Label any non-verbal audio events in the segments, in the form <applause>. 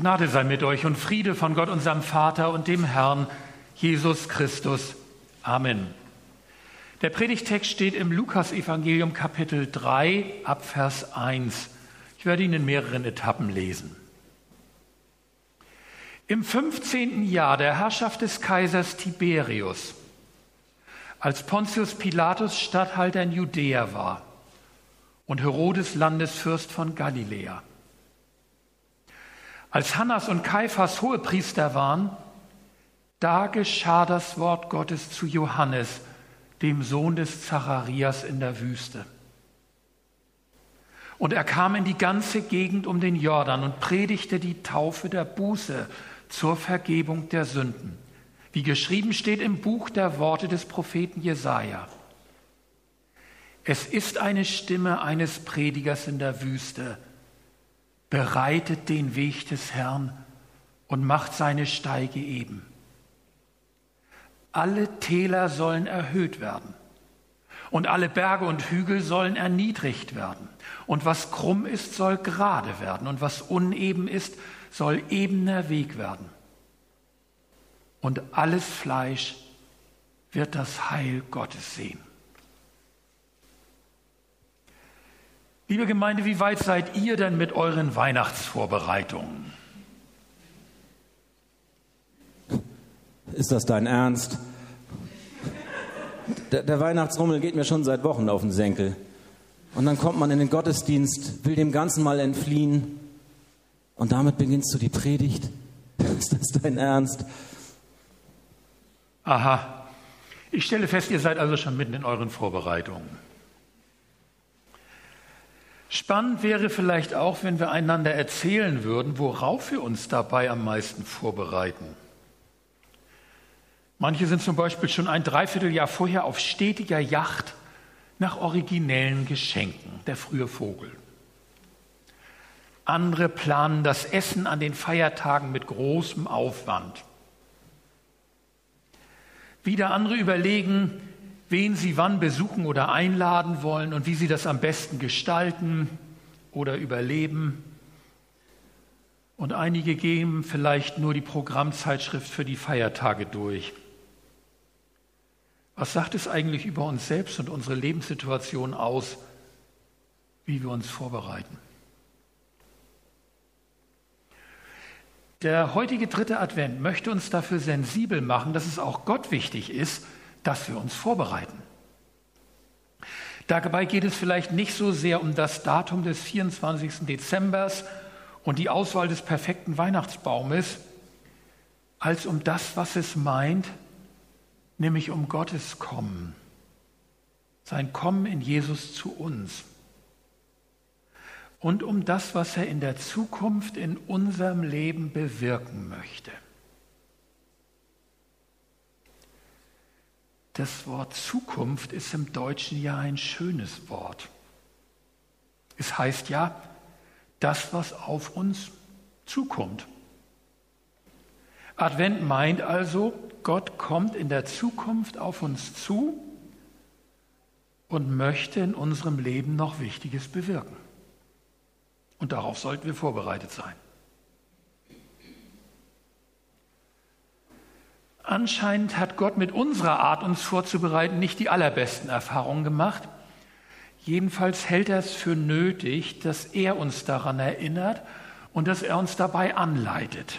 Gnade sei mit euch und Friede von Gott, unserem Vater und dem Herrn Jesus Christus. Amen. Der Predigtext steht im Lukasevangelium Kapitel 3 ab Vers 1. Ich werde ihn in mehreren Etappen lesen. Im 15. Jahr der Herrschaft des Kaisers Tiberius, als Pontius Pilatus Statthalter in Judäa war und Herodes Landesfürst von Galiläa, als Hannas und Kaiphas Hohepriester waren, da geschah das Wort Gottes zu Johannes, dem Sohn des Zacharias in der Wüste. Und er kam in die ganze Gegend um den Jordan und predigte die Taufe der Buße zur Vergebung der Sünden, wie geschrieben steht im Buch der Worte des Propheten Jesaja. Es ist eine Stimme eines Predigers in der Wüste bereitet den Weg des Herrn und macht seine Steige eben. Alle Täler sollen erhöht werden und alle Berge und Hügel sollen erniedrigt werden. Und was krumm ist, soll gerade werden und was uneben ist, soll ebener Weg werden. Und alles Fleisch wird das Heil Gottes sehen. Liebe Gemeinde, wie weit seid ihr denn mit euren Weihnachtsvorbereitungen? Ist das dein Ernst? Der, der, Weihnachtsrummel geht mir schon seit Wochen auf den Senkel. Und dann kommt man in den Gottesdienst, will dem Ganzen mal entfliehen. Und damit beginnst du die Predigt. <laughs> Ist das dein Ernst? Aha. Ich stelle fest, ihr seid also schon mitten in euren Vorbereitungen. Spannend wäre vielleicht auch, wenn wir einander erzählen würden, worauf wir uns dabei am meisten vorbereiten. Manche sind zum Beispiel schon ein Dreivierteljahr vorher auf stetiger Yacht nach originellen Geschenken, der frühe Vogel. Andere planen das Essen an den Feiertagen mit großem Aufwand. Wieder andere überlegen, wen sie wann besuchen oder einladen wollen und wie sie das am besten gestalten oder überleben. Und einige geben vielleicht nur die Programmzeitschrift für die Feiertage durch. Was sagt es eigentlich über uns selbst und unsere Lebenssituation aus, wie wir uns vorbereiten? Der heutige dritte Advent möchte uns dafür sensibel machen, dass es auch Gott wichtig ist, dass wir uns vorbereiten. Dabei geht es vielleicht nicht so sehr um das Datum des 24. Dezember und die Auswahl des perfekten Weihnachtsbaumes, als um das, was es meint, nämlich um Gottes Kommen, sein Kommen in Jesus zu uns und um das, was er in der Zukunft in unserem Leben bewirken möchte. Das Wort Zukunft ist im Deutschen ja ein schönes Wort. Es heißt ja, das, was auf uns zukommt. Advent meint also, Gott kommt in der Zukunft auf uns zu und möchte in unserem Leben noch Wichtiges bewirken. Und darauf sollten wir vorbereitet sein. Anscheinend hat Gott mit unserer Art, uns vorzubereiten, nicht die allerbesten Erfahrungen gemacht. Jedenfalls hält er es für nötig, dass er uns daran erinnert und dass er uns dabei anleitet.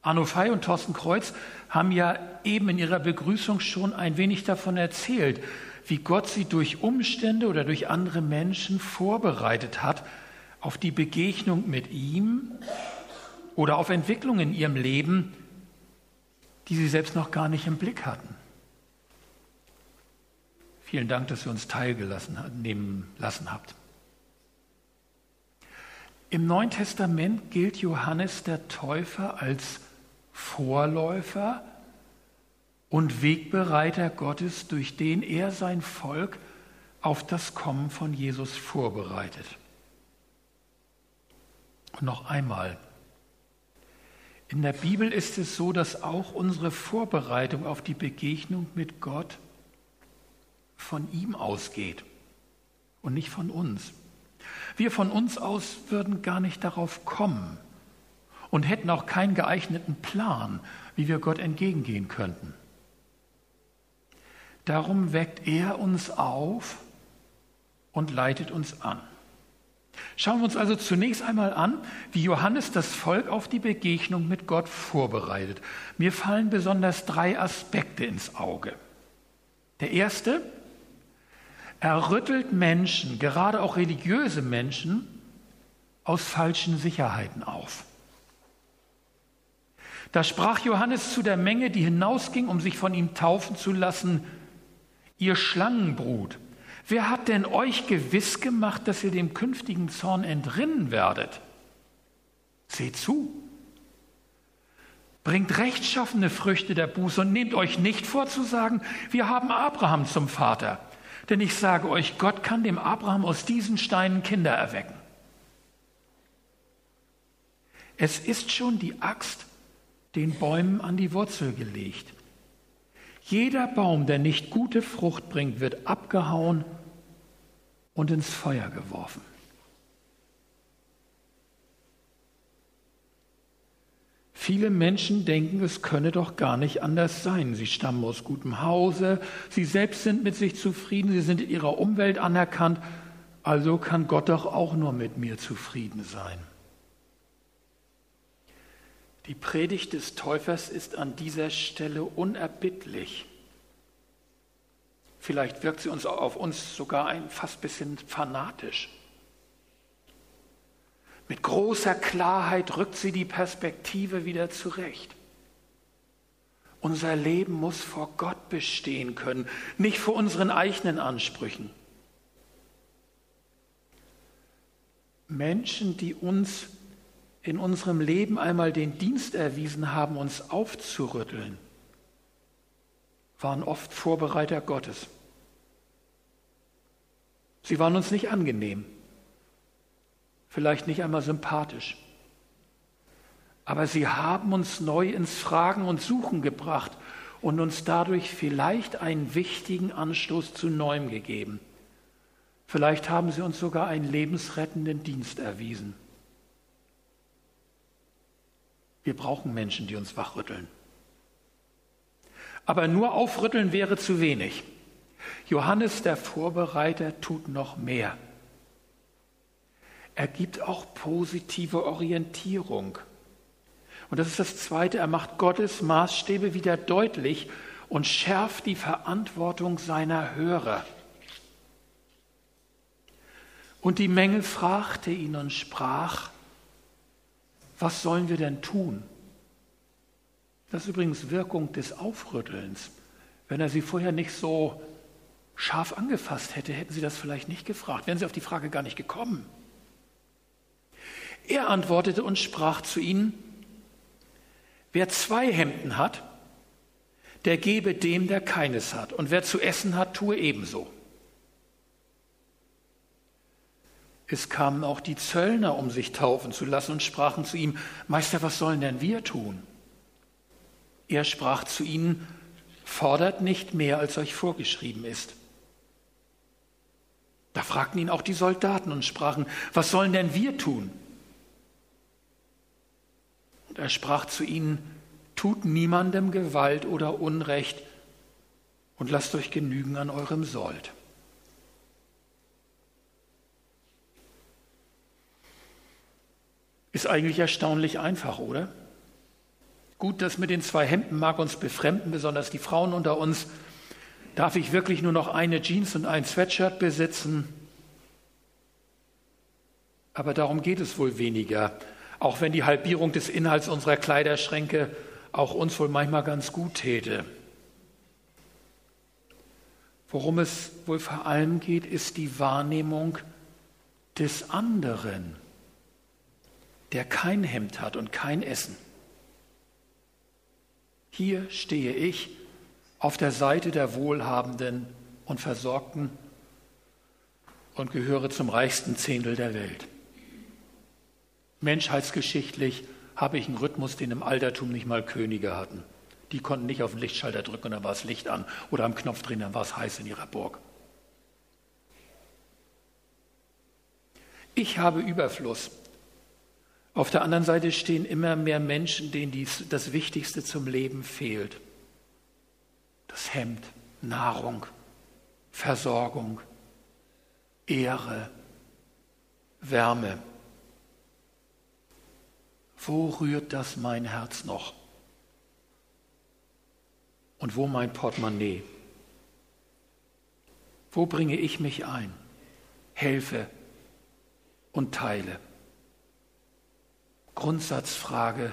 Arno Fey und Thorsten Kreuz haben ja eben in ihrer Begrüßung schon ein wenig davon erzählt, wie Gott sie durch Umstände oder durch andere Menschen vorbereitet hat auf die Begegnung mit ihm oder auf Entwicklungen in ihrem Leben, die sie selbst noch gar nicht im Blick hatten. Vielen Dank, dass ihr uns teilgelassen nehmen lassen habt. Im Neuen Testament gilt Johannes der Täufer als Vorläufer und Wegbereiter Gottes, durch den er sein Volk auf das Kommen von Jesus vorbereitet. Und noch einmal, in der Bibel ist es so, dass auch unsere Vorbereitung auf die Begegnung mit Gott von ihm ausgeht und nicht von uns. Wir von uns aus würden gar nicht darauf kommen und hätten auch keinen geeigneten Plan, wie wir Gott entgegengehen könnten. Darum weckt er uns auf und leitet uns an. Schauen wir uns also zunächst einmal an, wie Johannes das Volk auf die Begegnung mit Gott vorbereitet. Mir fallen besonders drei Aspekte ins Auge. Der erste, er rüttelt Menschen, gerade auch religiöse Menschen, aus falschen Sicherheiten auf. Da sprach Johannes zu der Menge, die hinausging, um sich von ihm taufen zu lassen, ihr Schlangenbrut, wer hat denn euch gewiss gemacht, dass ihr dem künftigen Zorn entrinnen werdet? Seht zu, bringt rechtschaffene Früchte der Buße und nehmt euch nicht vor zu sagen, wir haben Abraham zum Vater. Denn ich sage euch, Gott kann dem Abraham aus diesen Steinen Kinder erwecken. Es ist schon die Axt den Bäumen an die Wurzel gelegt. Jeder Baum, der nicht gute Frucht bringt, wird abgehauen und ins Feuer geworfen. Viele Menschen denken, es könne doch gar nicht anders sein. Sie stammen aus gutem Hause, sie selbst sind mit sich zufrieden, sie sind in ihrer Umwelt anerkannt, also kann Gott doch auch nur mit mir zufrieden sein. Die Predigt des Täufers ist an dieser Stelle unerbittlich. Vielleicht wirkt sie uns auf uns sogar ein fast bisschen fanatisch. Mit großer Klarheit rückt sie die Perspektive wieder zurecht. Unser Leben muss vor Gott bestehen können, nicht vor unseren eigenen Ansprüchen. Menschen, die uns in unserem Leben einmal den Dienst erwiesen haben, uns aufzurütteln, waren oft Vorbereiter Gottes. Sie waren uns nicht angenehm, vielleicht nicht einmal sympathisch, aber sie haben uns neu ins Fragen und Suchen gebracht und uns dadurch vielleicht einen wichtigen Anstoß zu Neuem gegeben. Vielleicht haben sie uns sogar einen lebensrettenden Dienst erwiesen. Wir brauchen Menschen, die uns wachrütteln. Aber nur aufrütteln wäre zu wenig. Johannes der Vorbereiter tut noch mehr. Er gibt auch positive Orientierung. Und das ist das Zweite, er macht Gottes Maßstäbe wieder deutlich und schärft die Verantwortung seiner Hörer. Und die Menge fragte ihn und sprach, was sollen wir denn tun? Das ist übrigens Wirkung des Aufrüttelns. Wenn er sie vorher nicht so scharf angefasst hätte, hätten sie das vielleicht nicht gefragt, wären sie auf die Frage gar nicht gekommen. Er antwortete und sprach zu ihnen, wer zwei Hemden hat, der gebe dem, der keines hat, und wer zu essen hat, tue ebenso. Es kamen auch die Zöllner, um sich taufen zu lassen und sprachen zu ihm, Meister, was sollen denn wir tun? Er sprach zu ihnen, fordert nicht mehr, als euch vorgeschrieben ist. Da fragten ihn auch die Soldaten und sprachen, was sollen denn wir tun? Und er sprach zu ihnen, tut niemandem Gewalt oder Unrecht und lasst euch genügen an eurem Sold. Ist eigentlich erstaunlich einfach, oder? Gut, das mit den zwei Hemden mag uns befremden, besonders die Frauen unter uns. Darf ich wirklich nur noch eine Jeans und ein Sweatshirt besitzen? Aber darum geht es wohl weniger, auch wenn die Halbierung des Inhalts unserer Kleiderschränke auch uns wohl manchmal ganz gut täte. Worum es wohl vor allem geht, ist die Wahrnehmung des anderen der kein Hemd hat und kein Essen. Hier stehe ich auf der Seite der Wohlhabenden und Versorgten und gehöre zum reichsten Zehntel der Welt. Menschheitsgeschichtlich habe ich einen Rhythmus, den im Altertum nicht mal Könige hatten. Die konnten nicht auf den Lichtschalter drücken und dann war es Licht an oder am Knopf drehen, dann war es heiß in ihrer Burg. Ich habe Überfluss. Auf der anderen Seite stehen immer mehr Menschen, denen dies, das Wichtigste zum Leben fehlt. Das Hemd, Nahrung, Versorgung, Ehre, Wärme. Wo rührt das mein Herz noch? Und wo mein Portemonnaie? Wo bringe ich mich ein, helfe und teile? Grundsatzfrage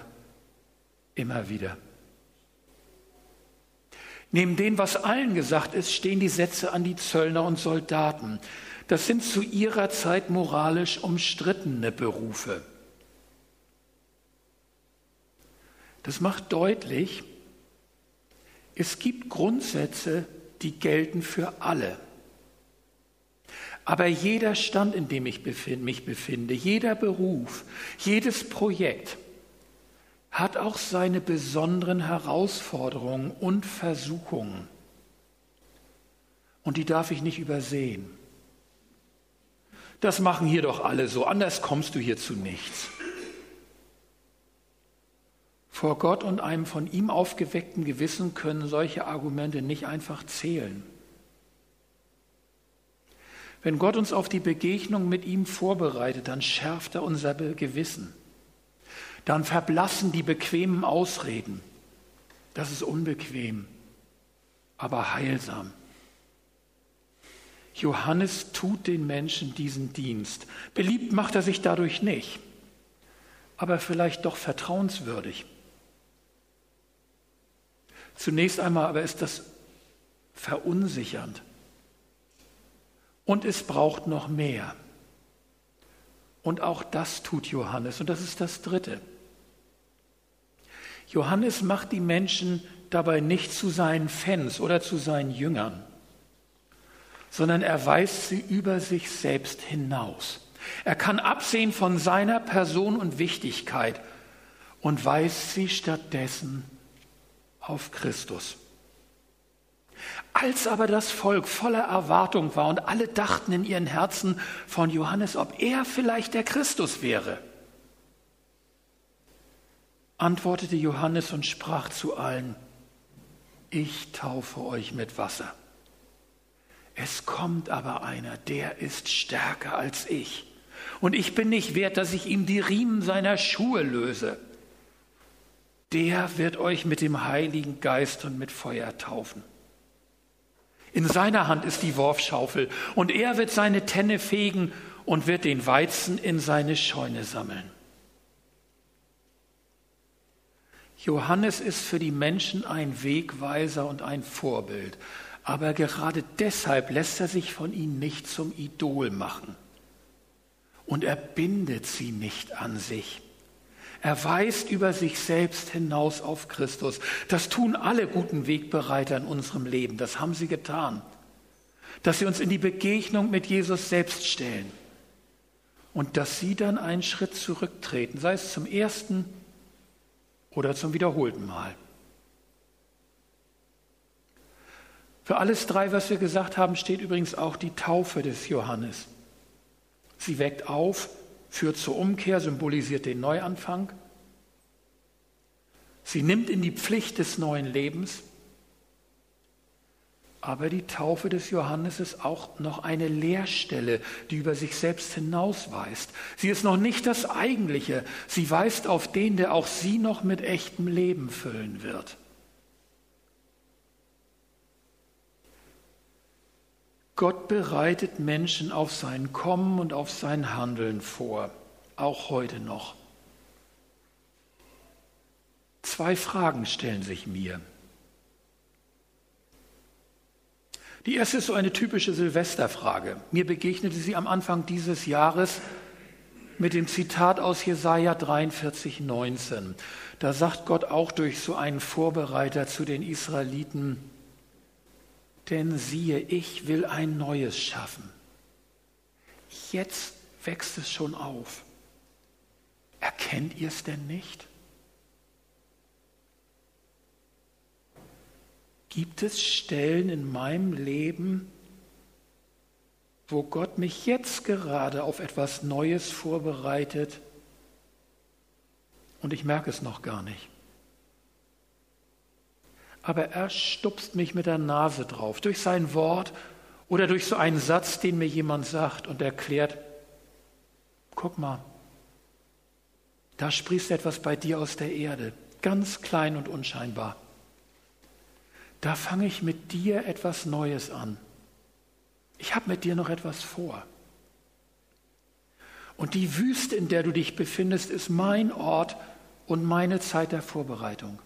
immer wieder. Neben dem, was allen gesagt ist, stehen die Sätze an die Zöllner und Soldaten. Das sind zu ihrer Zeit moralisch umstrittene Berufe. Das macht deutlich, es gibt Grundsätze, die gelten für alle. Aber jeder Stand, in dem ich mich befinde, jeder Beruf, jedes Projekt hat auch seine besonderen Herausforderungen und Versuchungen. Und die darf ich nicht übersehen. Das machen hier doch alle so, anders kommst du hier zu nichts. Vor Gott und einem von ihm aufgeweckten Gewissen können solche Argumente nicht einfach zählen. Wenn Gott uns auf die Begegnung mit ihm vorbereitet, dann schärft er unser Gewissen dann verblassen die bequemen Ausreden. Das ist unbequem, aber heilsam. Johannes tut den Menschen diesen Dienst. Beliebt macht er sich dadurch nicht, aber vielleicht doch vertrauenswürdig. Zunächst einmal aber ist das verunsichernd. Und es braucht noch mehr. Und auch das tut Johannes. Und das ist das Dritte. Johannes macht die Menschen dabei nicht zu seinen Fans oder zu seinen Jüngern, sondern er weist sie über sich selbst hinaus. Er kann absehen von seiner Person und Wichtigkeit und weist sie stattdessen auf Christus. Als aber das Volk voller Erwartung war und alle dachten in ihren Herzen von Johannes, ob er vielleicht der Christus wäre, antwortete Johannes und sprach zu allen, ich taufe euch mit Wasser. Es kommt aber einer, der ist stärker als ich. Und ich bin nicht wert, dass ich ihm die Riemen seiner Schuhe löse. Der wird euch mit dem Heiligen Geist und mit Feuer taufen. In seiner Hand ist die Worfschaufel und er wird seine Tenne fegen und wird den Weizen in seine Scheune sammeln. Johannes ist für die Menschen ein Wegweiser und ein Vorbild. Aber gerade deshalb lässt er sich von ihnen nicht zum Idol machen. Und er bindet sie nicht an sich. Er weist über sich selbst hinaus auf Christus. Das tun alle guten Wegbereiter in unserem Leben. Das haben sie getan. Dass sie uns in die Begegnung mit Jesus selbst stellen. Und dass sie dann einen Schritt zurücktreten, sei es zum ersten oder zum wiederholten Mal. Für alles drei, was wir gesagt haben, steht übrigens auch die Taufe des Johannes. Sie weckt auf, führt zur Umkehr, symbolisiert den Neuanfang. Sie nimmt in die Pflicht des neuen Lebens aber die Taufe des Johannes ist auch noch eine Leerstelle, die über sich selbst hinausweist. Sie ist noch nicht das Eigentliche. Sie weist auf den, der auch sie noch mit echtem Leben füllen wird. Gott bereitet Menschen auf sein Kommen und auf sein Handeln vor, auch heute noch. Zwei Fragen stellen sich mir. Die erste ist so eine typische Silvesterfrage. Mir begegnete sie am Anfang dieses Jahres mit dem Zitat aus Jesaja 43, 19. Da sagt Gott auch durch so einen Vorbereiter zu den Israeliten, denn siehe, ich will ein Neues schaffen. Jetzt wächst es schon auf. Erkennt ihr es denn nicht? Gibt es Stellen in meinem Leben, wo Gott mich jetzt gerade auf etwas Neues vorbereitet und ich merke es noch gar nicht. Aber er stupst mich mit der Nase drauf, durch sein Wort oder durch so einen Satz, den mir jemand sagt und erklärt, guck mal, da sprießt etwas bei dir aus der Erde, ganz klein und unscheinbar. Da fange ich mit dir etwas Neues an. Ich habe mit dir noch etwas vor. Und die Wüste, in der du dich befindest, ist mein Ort und meine Zeit der Vorbereitung.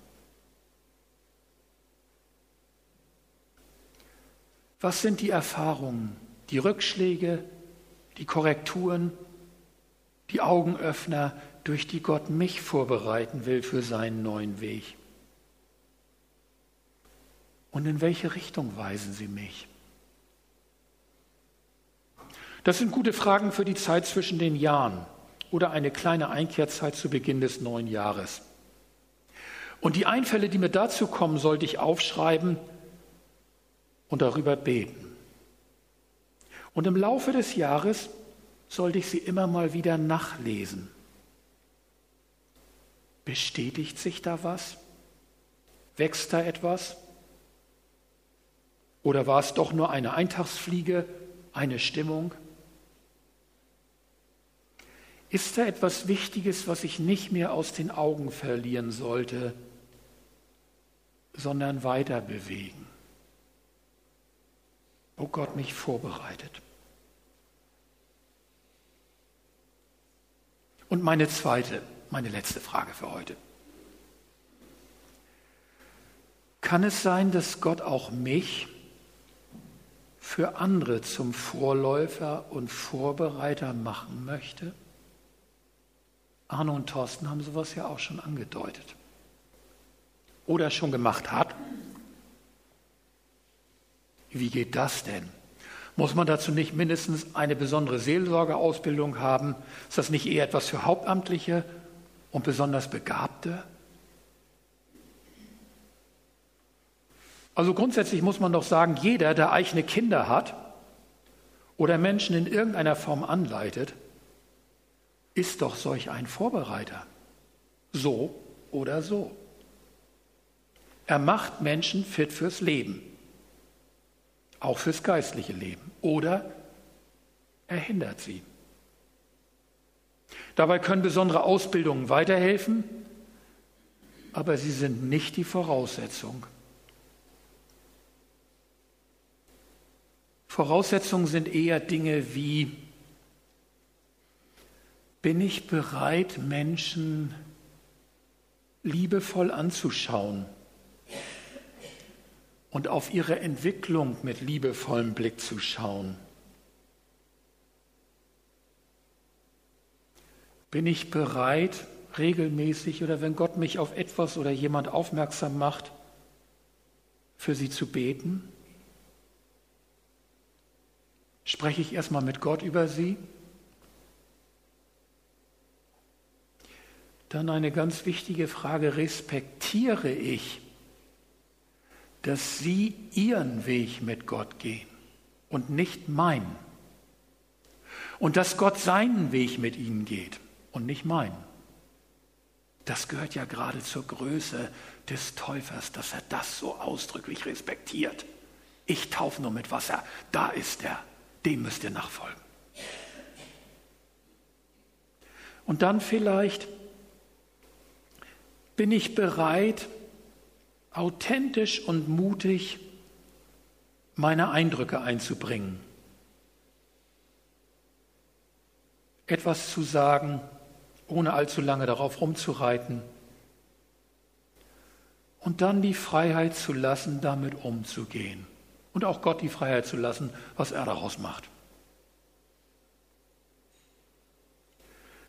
Was sind die Erfahrungen, die Rückschläge, die Korrekturen, die Augenöffner, durch die Gott mich vorbereiten will für seinen neuen Weg? Und in welche Richtung weisen sie mich? Das sind gute Fragen für die Zeit zwischen den Jahren oder eine kleine Einkehrzeit zu Beginn des neuen Jahres. Und die Einfälle, die mir dazu kommen, sollte ich aufschreiben und darüber beten. Und im Laufe des Jahres sollte ich sie immer mal wieder nachlesen. Bestätigt sich da was? Wächst da etwas? Oder war es doch nur eine Eintagsfliege, eine Stimmung? Ist da etwas Wichtiges, was ich nicht mehr aus den Augen verlieren sollte, sondern weiter bewegen? Wo Gott mich vorbereitet. Und meine zweite, meine letzte Frage für heute. Kann es sein, dass Gott auch mich für andere zum Vorläufer und Vorbereiter machen möchte? Arno und Thorsten haben sowas ja auch schon angedeutet. Oder schon gemacht hat. Wie geht das denn? Muss man dazu nicht mindestens eine besondere Seelsorgeausbildung haben? Ist das nicht eher etwas für Hauptamtliche und besonders Begabte? Also grundsätzlich muss man doch sagen, jeder, der eigene Kinder hat oder Menschen in irgendeiner Form anleitet, ist doch solch ein Vorbereiter. So oder so. Er macht Menschen fit fürs Leben, auch fürs geistliche Leben, oder er hindert sie. Dabei können besondere Ausbildungen weiterhelfen, aber sie sind nicht die Voraussetzung. Voraussetzungen sind eher Dinge wie bin ich bereit, Menschen liebevoll anzuschauen und auf ihre Entwicklung mit liebevollem Blick zu schauen? Bin ich bereit, regelmäßig oder wenn Gott mich auf etwas oder jemand aufmerksam macht, für sie zu beten? Spreche ich erstmal mit Gott über sie? Dann eine ganz wichtige Frage, respektiere ich, dass Sie Ihren Weg mit Gott gehen und nicht meinen? Und dass Gott seinen Weg mit Ihnen geht und nicht meinen? Das gehört ja gerade zur Größe des Täufers, dass er das so ausdrücklich respektiert. Ich taufe nur mit Wasser, da ist er, dem müsst ihr nachfolgen. Und dann vielleicht bin ich bereit, authentisch und mutig meine Eindrücke einzubringen. Etwas zu sagen, ohne allzu lange darauf rumzureiten. Und dann die Freiheit zu lassen, damit umzugehen. Und auch Gott die Freiheit zu lassen, was er daraus macht.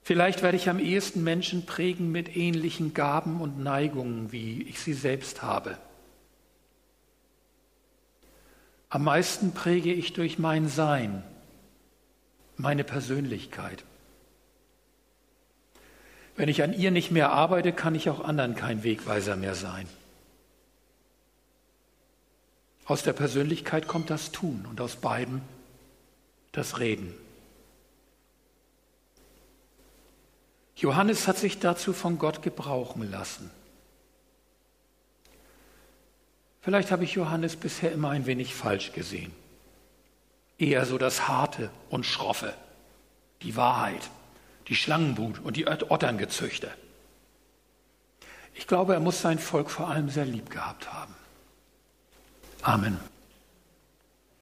Vielleicht werde ich am ehesten Menschen prägen mit ähnlichen Gaben und Neigungen, wie ich sie selbst habe. Am meisten präge ich durch mein Sein, meine Persönlichkeit. Wenn ich an ihr nicht mehr arbeite, kann ich auch anderen kein Wegweiser mehr sein. Aus der Persönlichkeit kommt das Tun und aus beiden das Reden. Johannes hat sich dazu von Gott gebrauchen lassen. Vielleicht habe ich Johannes bisher immer ein wenig falsch gesehen. Eher so das Harte und Schroffe, die Wahrheit, die Schlangenbrut und die Otterngezüchte. Ich glaube, er muss sein Volk vor allem sehr lieb gehabt haben. Amen.